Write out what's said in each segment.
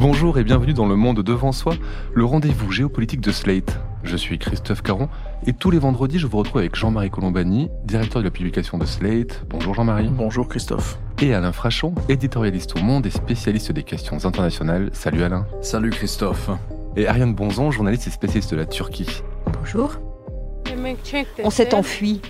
Bonjour et bienvenue dans Le Monde Devant Soi, le rendez-vous géopolitique de Slate. Je suis Christophe Caron et tous les vendredis je vous retrouve avec Jean-Marie Colombani, directeur de la publication de Slate. Bonjour Jean-Marie. Bonjour Christophe. Et Alain Frachon, éditorialiste au Monde et spécialiste des questions internationales. Salut Alain. Salut Christophe. Et Ariane Bonzon, journaliste et spécialiste de la Turquie. Bonjour. On s'est enfui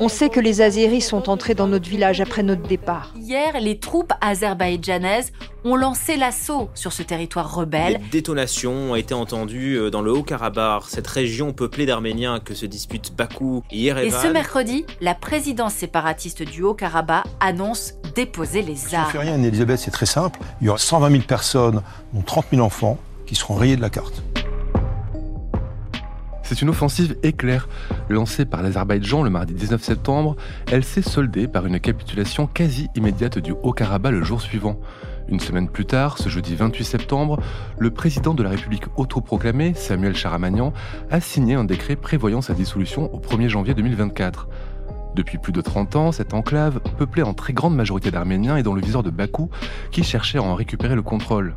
on sait que les Azéris sont entrés dans notre village après notre départ. Hier, les troupes azerbaïdjanaises ont lancé l'assaut sur ce territoire rebelle. Des détonations ont été entendues euh, dans le Haut-Karabakh, cette région peuplée d'Arméniens que se disputent Bakou et Yerevan. Et ce mercredi, la présidence séparatiste du Haut-Karabakh annonce déposer les armes. Je ne fais rien, Elisabeth, c'est très simple. Il y aura 120 000 personnes, dont 30 000 enfants, qui seront rayés de la carte. C'est une offensive éclair. Lancée par l'Azerbaïdjan le mardi 19 septembre, elle s'est soldée par une capitulation quasi immédiate du Haut-Karabakh le jour suivant. Une semaine plus tard, ce jeudi 28 septembre, le président de la République autoproclamée, Samuel Charamagnan, a signé un décret prévoyant sa dissolution au 1er janvier 2024. Depuis plus de 30 ans, cette enclave, peuplée en très grande majorité d'Arméniens, est dans le viseur de Bakou, qui cherchait à en récupérer le contrôle.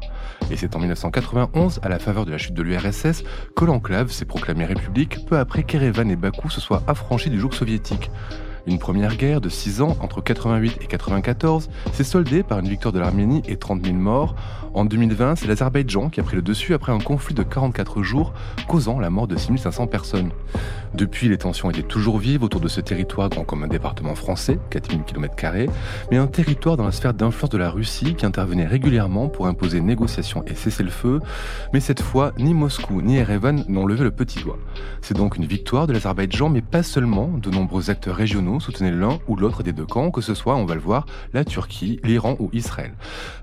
Et c'est en 1991, à la faveur de la chute de l'URSS, que l'enclave s'est proclamée république, peu après qu'Erevan et Bakou se soient affranchis du joug soviétique. Une première guerre de 6 ans entre 88 et 94 s'est soldée par une victoire de l'Arménie et 30 000 morts, en 2020, c'est l'Azerbaïdjan qui a pris le dessus après un conflit de 44 jours, causant la mort de 6500 personnes. Depuis, les tensions étaient toujours vives autour de ce territoire grand comme un département français, 4000 km, mais un territoire dans la sphère d'influence de la Russie qui intervenait régulièrement pour imposer négociations et cesser le feu. Mais cette fois, ni Moscou ni Erevan n'ont levé le petit doigt. C'est donc une victoire de l'Azerbaïdjan, mais pas seulement. De nombreux acteurs régionaux soutenaient l'un ou l'autre des deux camps, que ce soit, on va le voir, la Turquie, l'Iran ou Israël.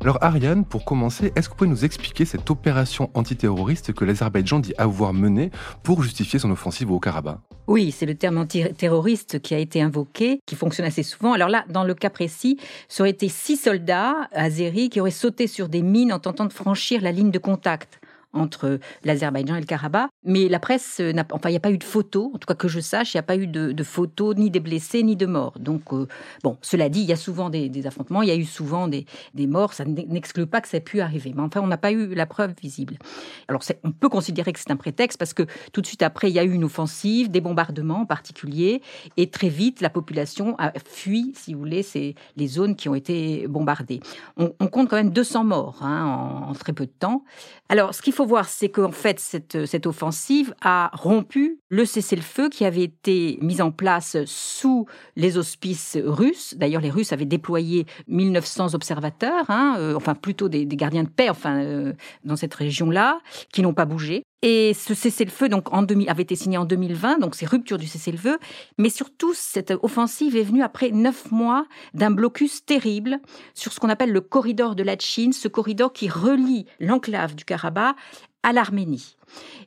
Alors Ariane, pour commencer, est-ce que vous pouvez nous expliquer cette opération antiterroriste que l'Azerbaïdjan dit avoir menée pour justifier son offensive au Karabakh? Oui, c'est le terme antiterroriste qui a été invoqué, qui fonctionne assez souvent. Alors là, dans le cas précis, ça aurait été six soldats azéris qui auraient sauté sur des mines en tentant de franchir la ligne de contact entre l'Azerbaïdjan et le Karabakh. Mais la presse, n'a, enfin, il n'y a pas eu de photos, en tout cas que je sache, il n'y a pas eu de, photos ni des blessés ni de morts. Donc, euh, bon, cela dit, il y a souvent des, affrontements, il y a eu souvent des, morts, ça n'exclut pas que ça ait pu arriver. Mais enfin, on n'a pas eu la preuve visible. Alors, on peut considérer que c'est un prétexte parce que tout de suite après, il y a eu une offensive, des bombardements en particulier, et très vite, la population a fui, si vous voulez, c'est les zones qui ont été bombardées. On, compte quand même 200 morts hein, en, en très peu de temps. Alors, ce qu'il faut voir, c'est qu'en fait, cette, cette offensive a rompu le cessez-le-feu qui avait été mis en place sous les auspices russes. D'ailleurs, les Russes avaient déployé 1900 observateurs, hein, euh, enfin plutôt des, gardiens de paix, enfin euh, dans cette région-là, qui n'ont pas bougé. Et ce cessez-le-feu donc en 2000, avait été signé en 2020, donc c'est rupture du cessez-le-feu. Mais surtout, cette offensive est venue après neuf mois d'un blocus terrible sur ce qu'on appelle le corridor de la Chine, ce corridor qui relie l'enclave du Karabakh à l'Arménie.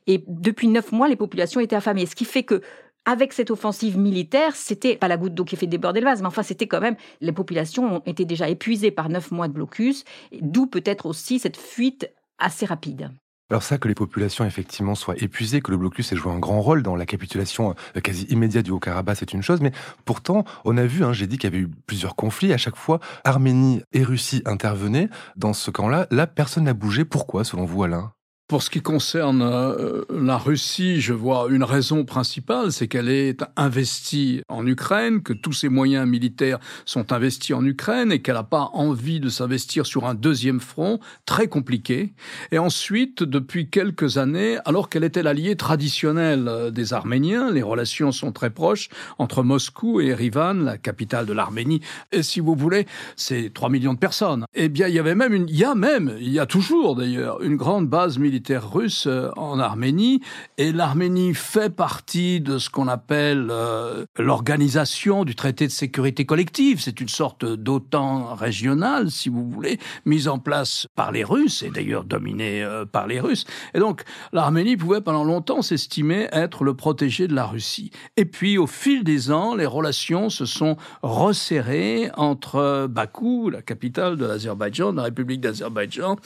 Et depuis neuf mois, les populations étaient affamées, ce qui fait que avec cette offensive militaire, c'était pas la goutte d'eau qui fait déborder le vase, mais enfin c'était quand même les populations ont été déjà épuisées par neuf mois de blocus, d'où peut-être aussi cette fuite assez rapide. Alors ça, que les populations effectivement soient épuisées, que le blocus ait joué un grand rôle dans la capitulation euh, quasi immédiate du Haut-Karabakh, c'est une chose. Mais pourtant, on a vu, hein, j'ai dit qu'il y avait eu plusieurs conflits. À chaque fois, Arménie et Russie intervenaient dans ce camp-là. Là, personne n'a bougé. Pourquoi, selon vous, Alain? Pour ce qui concerne euh, la Russie, je vois une raison principale, c'est qu'elle est investie en Ukraine, que tous ses moyens militaires sont investis en Ukraine et qu'elle n'a pas envie de s'investir sur un deuxième front très compliqué. Et ensuite, depuis quelques années, alors qu'elle était l'alliée traditionnelle euh, des Arméniens, les relations sont très proches entre Moscou et Erivan, la capitale de l'Arménie. Et si vous voulez, c'est 3 millions de personnes. Eh bien, il y avait même une, il y a même, il y a toujours d'ailleurs, une grande base militaire russe euh, en Arménie, et l'Arménie fait partie de ce qu'on appelle euh, l'organisation du traité de sécurité collective. C'est une sorte d'OTAN régionale, si vous voulez, mise en place par les Russes, et d'ailleurs dominée euh, par les Russes. Et donc, l'Arménie pouvait pendant longtemps s'estimer être le protégé de la Russie. Et puis, au fil des ans, les relations se sont resserrées entre Bakou, la capitale de l'Azerbaïdjan, de la République d'Azerbaïdjan,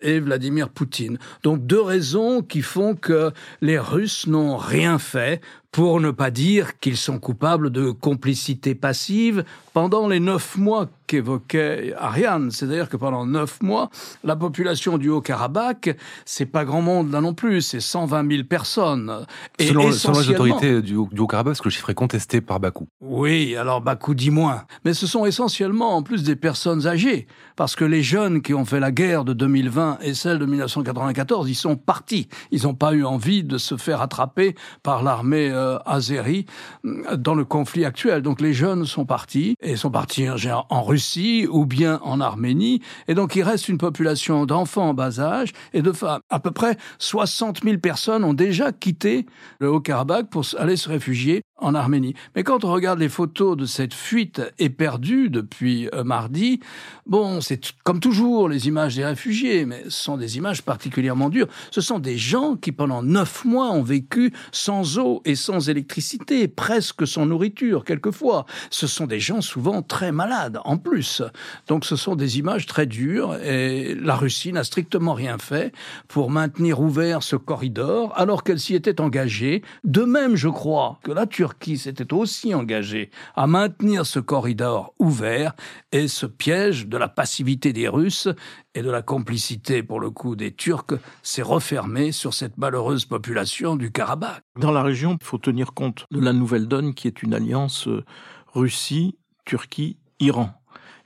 et Vladimir Poutine. Donc deux raisons qui font que les Russes n'ont rien fait pour ne pas dire qu'ils sont coupables de complicité passive pendant les neuf mois qu'évoquait Ariane. C'est-à-dire que pendant neuf mois, la population du Haut-Karabakh, c'est pas grand monde là non plus, c'est 120 000 personnes. Et selon, selon les autorités du, Haut-Karabakh, parce que le chiffre est contesté par Bakou. Oui, alors Bakou dit moins. Mais ce sont essentiellement en plus des personnes âgées, parce que les jeunes qui ont fait la guerre de 2020 et celle de 1994, ils sont partis. Ils n'ont pas eu envie de se faire attraper par l'armée euh, euh, dans le conflit actuel. Donc les jeunes sont partis et sont partis en Russie ou bien en Arménie. Et donc il reste une population d'enfants en bas âge et de femmes. À peu près 60 000 personnes ont déjà quitté le Haut-Karabakh pour aller se réfugier en Arménie. Mais quand on regarde les photos de cette fuite éperdue depuis euh, mardi, bon, c'est comme toujours les images des réfugiés, mais ce sont des images particulièrement dures. Ce sont des gens qui pendant neuf mois ont vécu sans eau et sans électricité, presque sans nourriture quelquefois. Ce sont des gens souvent très malades en plus. Donc ce sont des images très dures et la Russie n'a strictement rien fait pour maintenir ouvert ce corridor alors qu'elle s'y était engagée. De même, je crois que la Turquie Turquie s'était aussi engagée à maintenir ce corridor ouvert et ce piège de la passivité des Russes et de la complicité, pour le coup, des Turcs s'est refermé sur cette malheureuse population du Karabakh. Dans la région, il faut tenir compte de la nouvelle donne qui est une alliance euh, Russie, Turquie, Iran.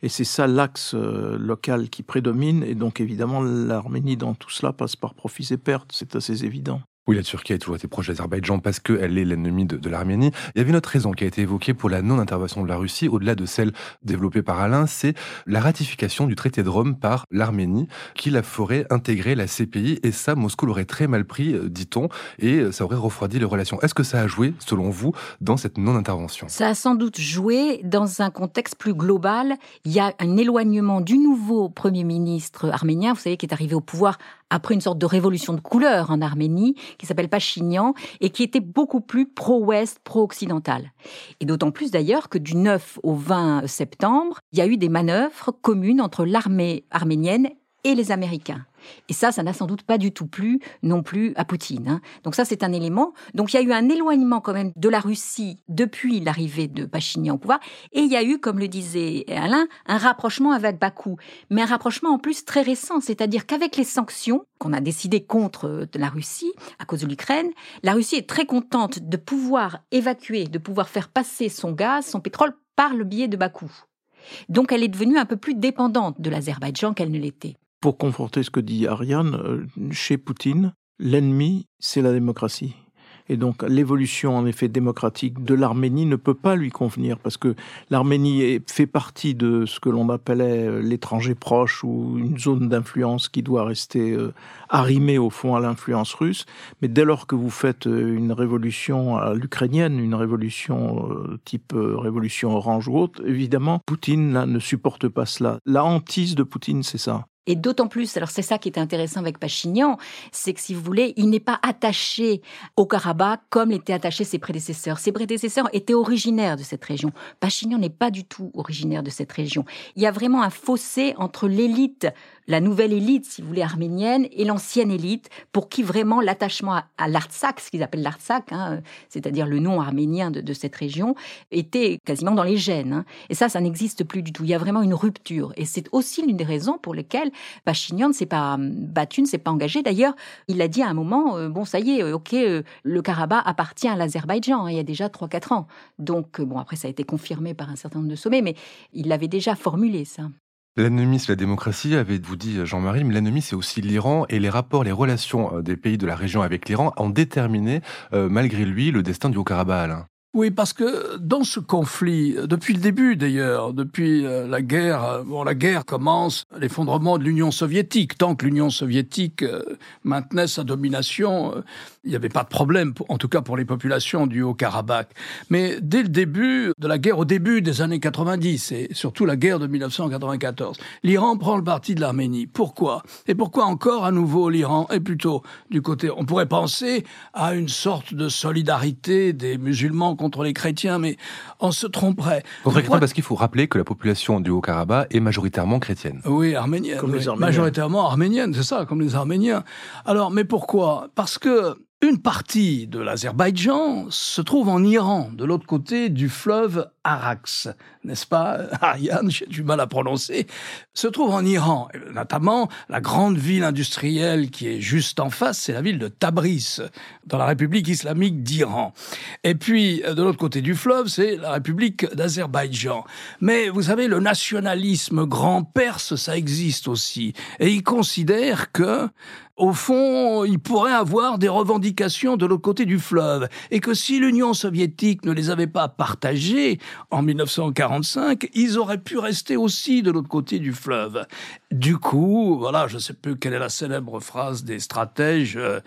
Et c'est ça l'axe euh, local qui prédomine. Et donc évidemment, l'Arménie dans tout cela passe par profits et pertes. C'est assez évident. Oui, la Turquie a toujours été proche de l'Azerbaïdjan parce qu'elle est l'ennemi de, l'Arménie. Il y avait une autre raison qui a été évoquée pour la non-intervention de la Russie, au-delà de celle développée par Alain, c'est la ratification du traité de Rome par l'Arménie, qui la ferait intégrer la CPI. Et ça, Moscou l'aurait très mal pris, euh, dit-on, et euh, ça aurait refroidi les relations. Est-ce que ça a joué, selon vous, dans cette non-intervention? Ça a sans doute joué dans un contexte plus global. Il y a un éloignement du nouveau Premier ministre arménien, vous savez, qui est arrivé au pouvoir après une sorte de révolution de couleur en Arménie, qui s'appelle Pachinian, et qui était beaucoup plus pro-ouest, pro-occidental. Et d'autant plus d'ailleurs que du 9 au 20 septembre, il y a eu des manœuvres communes entre l'armée arménienne et les Américains. Et ça, ça n'a sans doute pas du tout plu non plus à Poutine. Hein. Donc ça, c'est un élément. Donc il y a eu un éloignement quand même de la Russie depuis l'arrivée de Pachinian au pouvoir. Et il y a eu, comme le disait Alain, un rapprochement avec Bakou. Mais un rapprochement en plus très récent. C'est-à-dire qu'avec les sanctions qu'on a décidées contre la Russie à cause de l'Ukraine, la Russie est très contente de pouvoir évacuer, de pouvoir faire passer son gaz, son pétrole par le biais de Bakou. Donc elle est devenue un peu plus dépendante de l'Azerbaïdjan qu'elle ne l'était. Pour conforter ce que dit Ariane, euh, chez Poutine, l'ennemi, c'est la démocratie. Et donc l'évolution en effet démocratique de l'Arménie ne peut pas lui convenir parce que l'Arménie fait partie de ce que l'on appelait euh, l'étranger proche ou une zone d'influence qui doit rester euh, arrimée au fond à l'influence russe. Mais dès lors que vous faites une révolution à l'ukrainienne, une révolution type révolution orange ou autre, évidemment, Poutine ne supporte pas cela. La hantise de Poutine, c'est ça. Et d'autant plus, alors c'est ça qui est intéressant avec Pachinian, c'est que si vous voulez, il n'est pas attaché au Karabakh comme l'étaient attachés ses prédécesseurs. Ses prédécesseurs étaient originaires de cette région. Pachinian n'est pas du tout originaire de cette région. Il y a vraiment un fossé entre l'élite la nouvelle élite, si vous voulez, arménienne et l'ancienne élite, pour qui vraiment l'attachement à, l'Artsakh, ce qu'ils appellent l'Artsakh, hein, c'est-à-dire le nom arménien de, cette région, était quasiment dans les gènes. Hein. Et ça, ça n'existe plus du tout. Il y a vraiment une rupture. Et c'est aussi l'une des raisons pour lesquelles Pachinian ne s'est pas battu, ne s'est pas engagé. D'ailleurs, il a dit à un moment, euh, bon, ça y est, euh, ok, euh, le Karabakh appartient à l'Azerbaïdjan, hein, il y a déjà 3-4 ans. Donc, bon, après, ça a été confirmé par un certain nombre de sommets, mais il l'avait déjà formulé, ça. L'ennemi, c'est la démocratie, avez-vous dit Jean-Marie, mais l'ennemi, c'est aussi l'Iran et les rapports, les relations des pays de la région avec l'Iran ont déterminé, malgré lui, le destin du Haut-Karabakh. Oui, parce que dans ce conflit, depuis le début d'ailleurs, depuis euh, la guerre, euh, bon, la guerre commence l'effondrement de l'Union soviétique. Tant que l'Union soviétique euh, maintenait sa domination, il n'y avait pas de problème, en tout cas pour les populations du Haut-Karabakh. Mais dès le début de la guerre, au début des années 90 et surtout la guerre de 1994, l'Iran prend le parti de l'Arménie. Pourquoi? Et pourquoi encore à nouveau l'Iran est plutôt du côté On pourrait penser à une sorte de solidarité des musulmans contre les chrétiens, mais on se tromperait. parce qu'il faut rappeler que la population du Haut-Karabakh est majoritairement chrétienne. Oui, arménienne. Comme les Arméniens. Majoritairement arménienne, c'est ça, comme les Arméniens. Alors, mais pourquoi? Parce que Une partie de l'Azerbaïdjan se trouve en Iran, de l'autre côté du fleuve Arax, n'est-ce pas, Ariane, j'ai du mal à prononcer, se trouve en Iran, notamment la grande ville industrielle qui est juste en face, c'est la ville de Tabriz, dans la République islamique d'Iran. Et puis, de l'autre côté du fleuve, c'est la République d'Azerbaïdjan. Mais vous savez, le nationalisme grand perse, ça existe aussi. Et il considère que au fond, il pourrait avoir des revendications de l'autre côté du fleuve, et que si l'Union soviétique ne les avait pas partagées en 1945, ils auraient pu rester aussi de l'autre côté du fleuve. Du coup, voilà, je ne sais plus quelle est la célèbre phrase des stratèges, euh,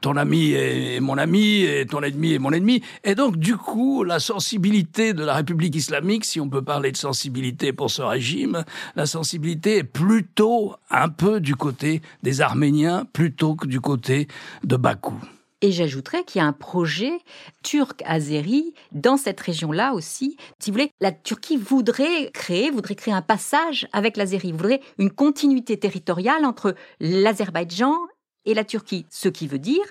ton ami est mon ami et ton ennemi est mon ennemi. Et donc, du coup, la sensibilité de la République islamique, si on peut parler de sensibilité pour ce régime, la sensibilité est plutôt un peu du côté des Arméniens, plutôt que du côté de Bakou. Et j'ajouterais qu'il y a un projet turc-azéri dans cette région-là aussi. Si vous voulez, la Turquie voudrait créer, voudrait créer un passage avec l'Azérie, voudrait une continuité territoriale entre l'Azerbaïdjan et la Turquie. Ce qui veut dire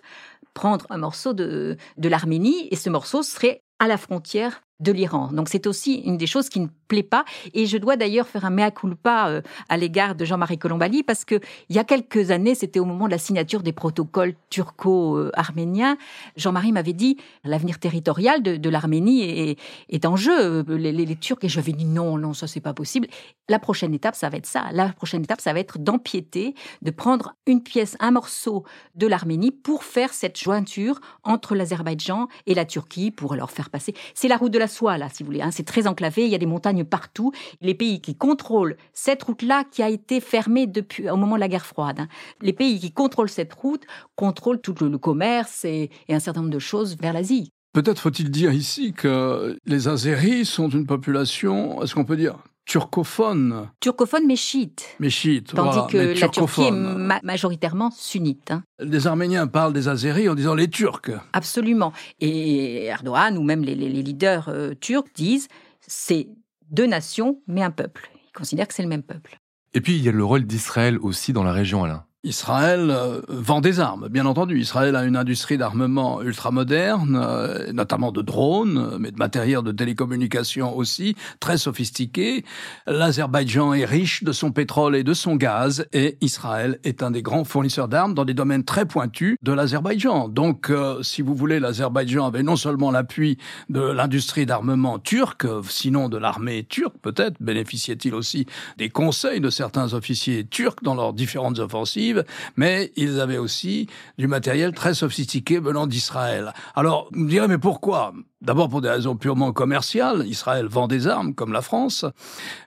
prendre un morceau de, de l'Arménie et ce morceau serait à la frontière l'Iran. Donc c'est aussi une des choses qui ne plaît pas. Et je dois d'ailleurs faire un mea culpa euh, à l'égard de Jean-Marie Colombali parce que il y a quelques années, c'était au moment de la signature des protocoles turco-arméniens, Jean-Marie m'avait dit l'avenir territorial de, l'Arménie est, en jeu. Les, Turcs et j'avais dit non, non, ça c'est pas possible. La prochaine étape, ça va être ça. La prochaine étape, ça va être d'empiéter, de prendre une pièce, un morceau de l'Arménie pour faire cette jointure entre l'Azerbaïdjan et la Turquie pour leur faire passer. C'est la route de la soi, là, si vous voulez. Hein. C'est très enclavé, il y a des montagnes partout. Les pays qui contrôlent cette route-là, qui a été fermée depuis au moment de la guerre froide, hein. les pays qui contrôlent cette route contrôlent tout le, commerce et, un certain nombre de choses vers l'Asie. Peut-être faut-il dire ici que les Azéris sont une population, est-ce qu'on peut dire, turcophone. Turcophone mais chiite. Mais chiite, Tandis que la Turquie est majoritairement sunnite. Hein. Les Arméniens parlent des Azéris en disant les Turcs. Absolument. Et Erdogan ou même les, leaders euh, turcs disent c'est deux nations mais un peuple. Ils considèrent que c'est le même peuple. Et puis il y a le rôle d'Israël aussi dans la région, Alain. Israël euh, vend des armes, bien entendu. Israël a une industrie d'armement ultramoderne, euh, notamment de drones, mais de matériel de télécommunication aussi, très sophistiqué. L'Azerbaïdjan est riche de son pétrole et de son gaz, et Israël est un des grands fournisseurs d'armes dans des domaines très pointus de l'Azerbaïdjan. Donc, euh, si vous voulez, l'Azerbaïdjan avait non seulement l'appui de l'industrie d'armement turque, sinon de l'armée turque peut-être, bénéficiait-il aussi des conseils de certains officiers turcs dans leurs différentes offensives mais ils avaient aussi du matériel très sophistiqué venant d'Israël. Alors, vous me direz, mais pourquoi? D'abord pour des raisons purement commerciales, Israël vend des armes comme la France,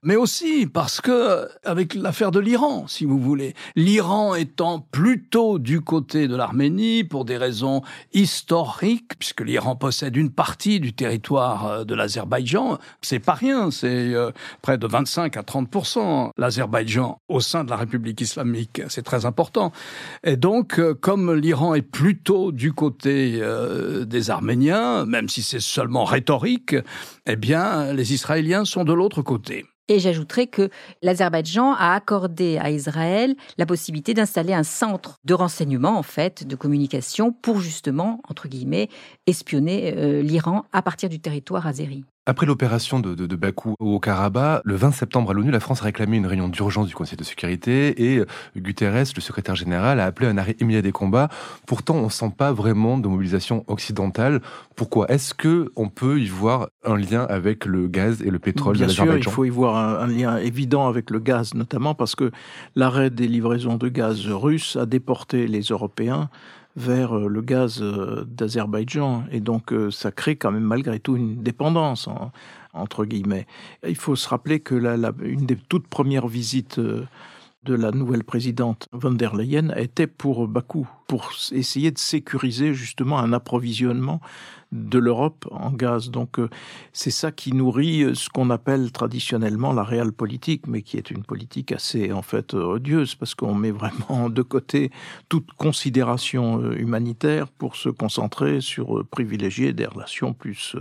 mais aussi parce que avec l'affaire de l'Iran, si vous voulez, l'Iran étant plutôt du côté de l'Arménie pour des raisons historiques, puisque l'Iran possède une partie du territoire euh, de l'Azerbaïdjan, c'est pas rien, c'est euh, près de 25 à 30 l'Azerbaïdjan au sein de la République islamique, c'est très important. Et donc, euh, comme l'Iran est plutôt du côté des Arméniens, même si c'est seulement rhétorique, eh bien, les Israéliens sont de l'autre côté. Et j'ajouterais que l'Azerbaïdjan a accordé à Israël la possibilité d'installer un centre de renseignement, en fait, de communication, pour justement, entre guillemets, espionner euh, l'Iran à partir du territoire azéri. Après l'opération de, de, Bakou au Karabakh, le 20 septembre à l'ONU, la France a réclamé une réunion d'urgence du Conseil de sécurité et euh, Guterres, le secrétaire général, a appelé un arrêt immédiat des combats. Pourtant, on ne sent pas vraiment de mobilisation occidentale. Pourquoi Est-ce que on peut y voir un lien avec le gaz et le pétrole Bien de sûr, il faut y voir un, lien évident avec le gaz, notamment parce que l'arrêt des livraisons de gaz russes a déporté les Européens vers euh, le gaz euh, d'Azerbaïdjan. Et donc, euh, ça crée quand même malgré tout une dépendance, entre guillemets. Il faut se rappeler que la, une des toutes premières visites de la nouvelle présidente von der Leyen était pour Bakou, pour essayer de sécuriser justement un approvisionnement de l'Europe en gaz. Donc euh, c'est ça qui nourrit euh, ce qu'on appelle traditionnellement la réelle politique, mais qui est une politique assez en fait odieuse parce qu'on met vraiment de côté toute considération euh, humanitaire pour se concentrer sur privilégier des relations plus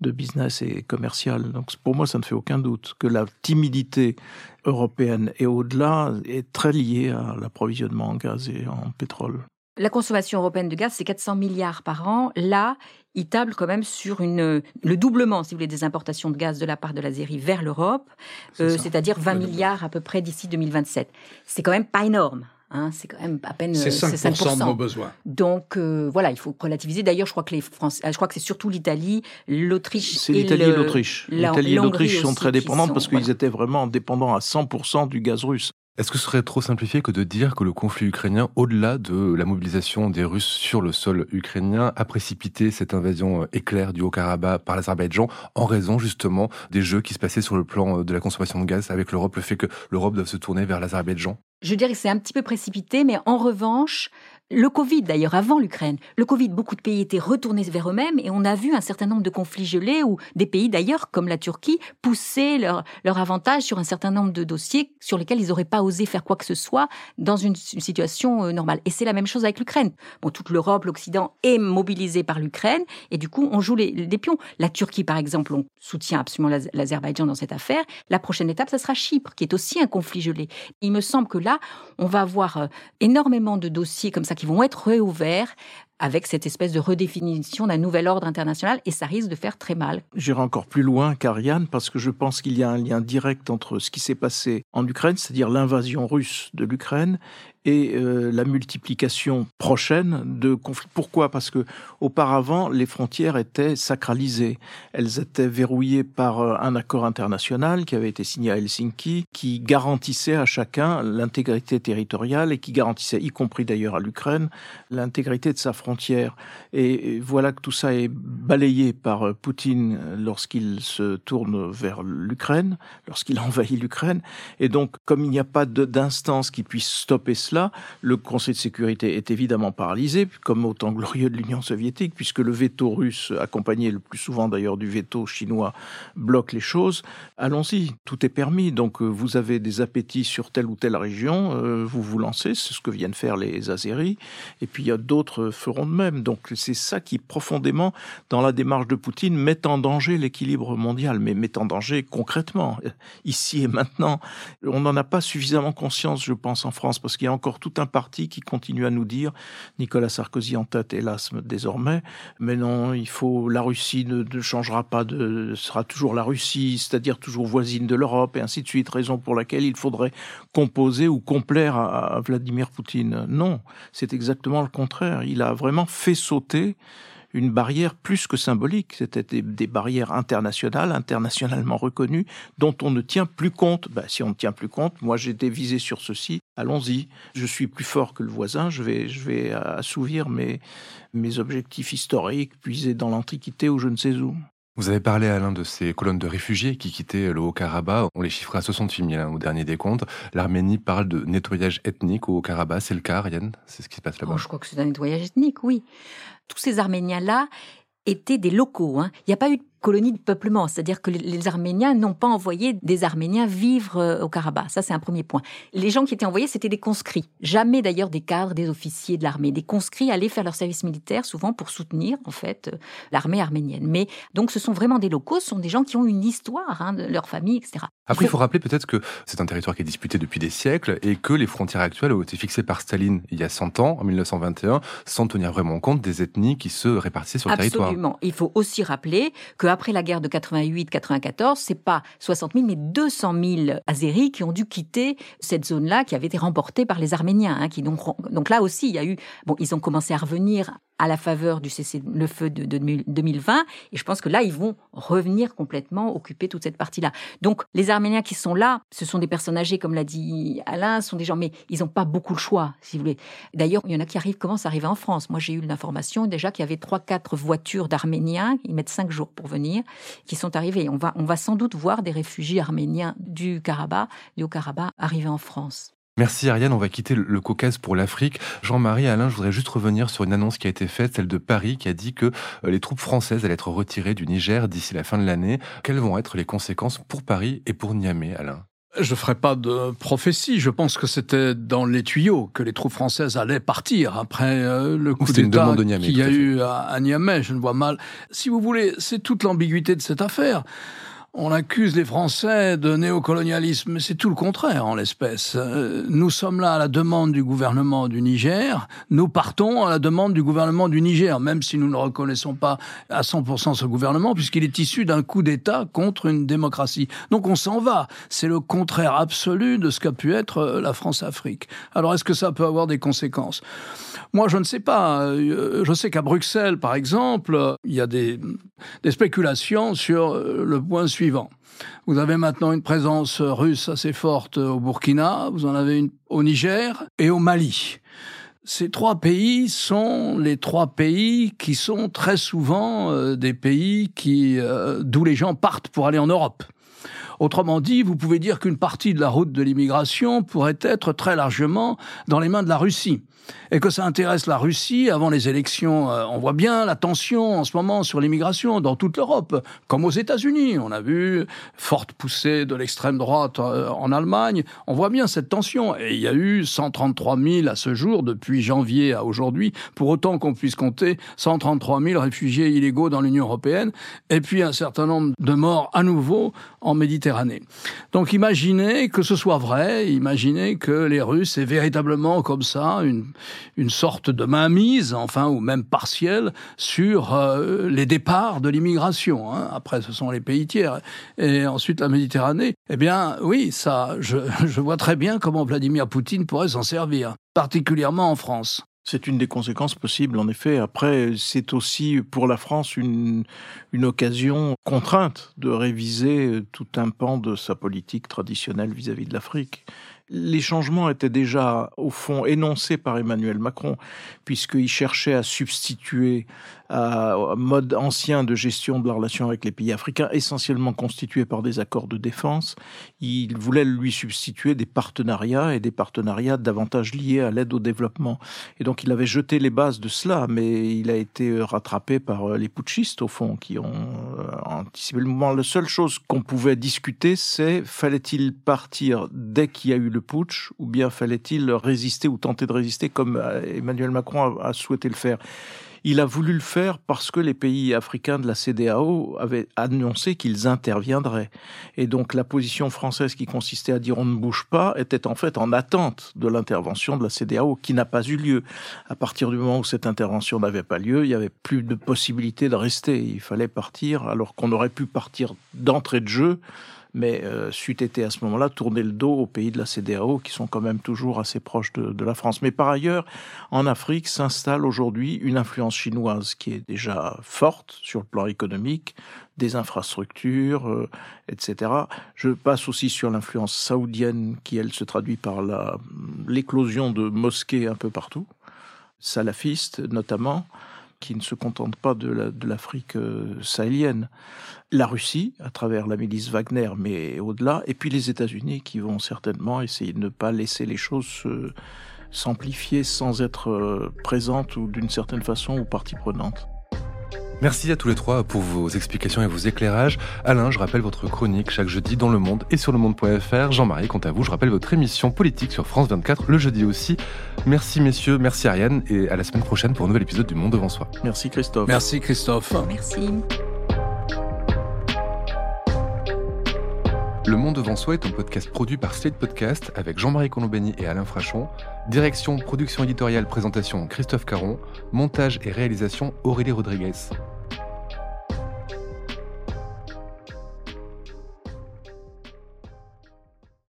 de business et commercial. Donc pour moi, ça ne fait aucun doute que la timidité européenne et au-delà est très liée à l'approvisionnement en gaz et en pétrole. La consommation européenne de gaz, c'est 400 milliards par an. Là, il table quand même sur une, le doublement, si vous voulez, des importations de gaz de la part de l'Algérie vers l'Europe, c'est-à-dire 20 milliards à peu près d'ici 2027. C'est quand même pas énorme. Hein, c'est quand même à peine c'est 5%, de nos besoins. Donc euh, voilà, il faut relativiser. D'ailleurs, je crois que les Français, je crois que c'est surtout l'Italie, l'Autriche. C'est l'Italie et l'Autriche. L'Italie et l'Autriche sont très dépendantes parce qu'ils étaient vraiment dépendants à 100% du gaz russe. Est-ce que ce serait trop simplifié que de dire que le conflit ukrainien, au-delà de la mobilisation des Russes sur le sol ukrainien, a précipité cette invasion euh, éclair du Haut-Karabakh par l'Azerbaïdjan en raison justement des jeux qui se passaient sur le plan euh, de la consommation de gaz avec l'Europe, le fait que l'Europe doive se tourner vers l'Azerbaïdjan? Je dirais que c'est un petit peu précipité, mais en revanche, le Covid, d'ailleurs, avant l'Ukraine, le Covid, beaucoup de pays étaient retournés vers eux-mêmes et on a vu un certain nombre de conflits gelés où des pays, d'ailleurs, comme la Turquie, poussaient leur, leur avantage sur un certain nombre de dossiers sur lesquels ils n'auraient pas osé faire quoi que ce soit dans une, situation euh, normale. Et c'est la même chose avec l'Ukraine. Bon, toute l'Europe, l'Occident est mobilisé par l'Ukraine et du coup, on joue les, les, pions. La Turquie, par exemple, on soutient absolument l'Azerbaïdjan dans cette affaire. La prochaine étape, ça sera Chypre, qui est aussi un conflit gelé. Il me semble que là, on va avoir euh, énormément de dossiers comme ça qui vont être réouverts avec cette espèce de redéfinition d'un nouvel ordre international et ça risque de faire très mal. J'irai encore plus loin qu'Ariane parce que je pense qu'il y a un lien direct entre ce qui s'est passé en Ukraine, c'est-à-dire l'invasion russe de l'Ukraine et euh, la multiplication prochaine de conflits. Pourquoi? Parce que auparavant, les frontières étaient sacralisées. Elles étaient verrouillées par euh, un accord international qui avait été signé à Helsinki, qui garantissait à chacun l'intégrité territoriale et qui garantissait, y compris d'ailleurs à l'Ukraine, l'intégrité de sa frontière. Et voilà que tout ça est balayé par euh, Poutine lorsqu'il se tourne vers l'Ukraine, lorsqu'il envahit l'Ukraine. Et donc, comme il n'y a pas d'instance qui puisse stopper cela, le Conseil de sécurité est évidemment paralysé, comme au temps glorieux de l'Union soviétique, puisque le veto russe, accompagné le plus souvent d'ailleurs du veto chinois, bloque les choses. Allons-y, tout est permis. Donc euh, vous avez des appétits sur telle ou telle région, euh, vous vous lancez, c'est ce que viennent faire les Azéris, et puis il y a d'autres feront de même. Donc c'est ça qui profondément, dans la démarche de Poutine, met en danger l'équilibre mondial, mais met en danger concrètement, ici et maintenant. On n'en a pas suffisamment conscience, je pense, en France, parce qu'il y a encore tout un parti qui continue à nous dire, Nicolas Sarkozy en tête, hélas, désormais, mais non, il faut, la Russie ne, changera pas de, sera toujours la Russie, c'est-à-dire toujours voisine de l'Europe, et ainsi de suite, raison pour laquelle il faudrait composer ou complaire à Vladimir Poutine. Non, c'est exactement le contraire. Il a vraiment fait sauter une barrière plus que symbolique. C'était des, barrières internationales, internationalement reconnues, dont on ne tient plus compte. Ben, si on ne tient plus compte, moi j'ai été visé sur ceci, allons-y. Je suis plus fort que le voisin, je vais, je vais assouvir mes, mes objectifs historiques, puisés dans l'Antiquité ou je ne sais où. Vous avez parlé, Alain, de ces colonnes de réfugiés qui quittaient le Haut-Karabakh. On les chiffre à 68 000 hein, au dernier décompte. L'Arménie parle de nettoyage ethnique au Haut-Karabakh. C'est le cas, Ariane? C'est ce qui se passe là-bas oh, Je crois que c'est un nettoyage ethnique, oui. Tous ces Arméniens-là étaient des locaux. Hein. Il n'y a pas eu de colonie de peuplement, c'est-à-dire que les Arméniens n'ont pas envoyé des Arméniens vivre euh, au Karabakh. Ça, c'est un premier point. Les gens qui étaient envoyés, c'était des conscrits. Jamais d'ailleurs des cadres, des officiers de l'armée. Des conscrits allaient faire leur service militaire, souvent pour soutenir en fait euh, l'armée arménienne. Mais donc, ce sont vraiment des locaux, ce sont des gens qui ont une histoire, hein, de leur famille, etc. Après, il faut rappeler peut-être que c'est un territoire qui est disputé depuis des siècles et que les frontières actuelles ont été fixées par Staline il y a 100 ans, en 1921, sans tenir vraiment compte des ethnies qui se répartissaient sur le territoire. Absolument. Il faut aussi rappeler qu'après la guerre de 88-94, c'est pas 60 000, mais 200 000 Azéris qui ont dû quitter cette zone-là qui avait été remportée par les Arméniens. Hein, qui donc, donc là aussi, il y a eu, bon, ils ont commencé à revenir à la faveur du cessez-le-feu de, 2020. Et je pense que là, ils vont revenir complètement occuper toute cette partie-là. Donc, les Arméniens qui sont là, ce sont des personnes âgées, comme l'a dit Alain, sont des gens, mais ils n'ont pas beaucoup le choix, si vous voulez. D'ailleurs, il y en a qui arrivent, commencent à arriver en France. Moi, j'ai eu l'information déjà qu'il y avait trois, quatre voitures d'Arméniens, ils mettent cinq jours pour venir, qui sont arrivés. On va, on va sans doute voir des réfugiés arméniens du Karabakh, du Haut-Karabakh, arriver en France. Merci Ariane, on va quitter le Caucase pour l'Afrique. Jean-Marie Alain, je voudrais juste revenir sur une annonce qui a été faite, celle de Paris, qui a dit que euh, les troupes françaises allaient être retirées du Niger d'ici la fin de l'année. Quelles vont être les conséquences pour Paris et pour Niamey, Alain? Je ne ferai pas de prophétie. Je pense que c'était dans les tuyaux que les troupes françaises allaient partir après euh, le coup d'État qu'il y a eu à, à Niamey. Je ne vois mal. Si vous voulez, c'est toute l'ambiguïté de cette affaire. On accuse les Français de néocolonialisme, mais c'est tout le contraire en l'espèce. Euh, nous sommes là à la demande du gouvernement du Niger, nous partons à la demande du gouvernement du Niger, même si nous ne reconnaissons pas à 100% ce gouvernement, puisqu'il est issu d'un coup d'État contre une démocratie. Donc on s'en va. C'est le contraire absolu de ce qu'a pu être euh, la France-Afrique. Alors est-ce que ça peut avoir des conséquences? Moi je ne sais pas. Euh, je sais qu'à Bruxelles, par exemple, il y a des, des spéculations sur le point suivant vous avez maintenant une présence russe assez forte au Burkina, vous en avez une au Niger et au Mali. Ces trois pays sont les trois pays qui sont très souvent euh, des pays qui euh, d'où les gens partent pour aller en Europe. Autrement dit, vous pouvez dire qu'une partie de la route de l'immigration pourrait être très largement dans les mains de la Russie et que ça intéresse la Russie avant les élections. Euh, on voit bien la tension en ce moment sur l'immigration dans toute l'Europe, comme aux États-Unis. On a vu forte poussée de l'extrême droite euh, en Allemagne. On voit bien cette tension. Et il y a eu 133 000 à ce jour, depuis janvier à aujourd'hui, pour autant qu'on puisse compter 133 000 réfugiés illégaux dans l'Union européenne, et puis un certain nombre de morts à nouveau en Méditerranée. Donc imaginez que ce soit vrai, imaginez que les Russes aient véritablement comme ça une une sorte de mainmise, enfin, ou même partielle, sur euh, les départs de l'immigration. Hein. Après, ce sont les pays tiers. Et ensuite, la Méditerranée. Eh bien, oui, ça, je, je vois très bien comment Vladimir Poutine pourrait s'en servir, particulièrement en France. C'est une des conséquences possibles, en effet. Après, c'est aussi pour la France une, une occasion contrainte de réviser tout un pan de sa politique traditionnelle vis-à-vis -vis de l'Afrique. Les changements étaient déjà, au fond, énoncés par Emmanuel Macron, puisqu'il cherchait à substituer un mode ancien de gestion de la relation avec les pays africains, essentiellement constitué par des accords de défense. Il voulait lui substituer des partenariats et des partenariats davantage liés à l'aide au développement. Et donc il avait jeté les bases de cela, mais il a été rattrapé par les putschistes, au fond, qui ont euh, anticipé le mouvement. La seule chose qu'on pouvait discuter, c'est fallait-il partir dès qu'il y a eu le putsch ou bien fallait-il résister ou tenter de résister comme euh, Emmanuel Macron a, souhaité le faire? Il a voulu le faire parce que les pays africains de la CDAO avaient annoncé qu'ils interviendraient. Et donc la position française qui consistait à dire on ne bouge pas était en fait en attente de l'intervention de la CDAO qui n'a pas eu lieu. À partir du moment où cette intervention n'avait pas lieu, il n'y avait plus de possibilité de rester. Il fallait partir alors qu'on aurait pu partir d'entrée de jeu mais euh, c'eût été à ce moment-là tourner le dos aux pays de la CDAO qui sont quand même toujours assez proches de, de la France. Mais par ailleurs, en Afrique s'installe aujourd'hui une influence chinoise qui est déjà forte sur le plan économique, des infrastructures, euh, etc. Je passe aussi sur l'influence saoudienne qui, elle, se traduit par l'éclosion de mosquées un peu partout, salafistes notamment qui ne se contente pas de l'Afrique euh, sahélienne. La Russie, à travers la milice Wagner, mais au-delà, et puis les États-Unis qui vont certainement essayer de ne pas laisser les choses s'amplifier sans être euh, présentes ou d'une certaine façon ou partie prenante. Merci à tous les trois pour vos explications et vos éclairages. Alain, je rappelle votre chronique chaque jeudi dans Le Monde et sur le monde.fr. Jean-Marie, quant à vous, je rappelle votre émission politique sur France 24 le jeudi aussi. Merci messieurs, merci Ariane et à la semaine prochaine pour un nouvel épisode du Monde devant soi. Merci Christophe. Merci Christophe. Merci. Le Monde devant soi est un podcast produit par Slate Podcast avec Jean-Marie Colombani et Alain Frachon. Direction, production éditoriale, présentation Christophe Caron. Montage et réalisation Aurélie Rodriguez.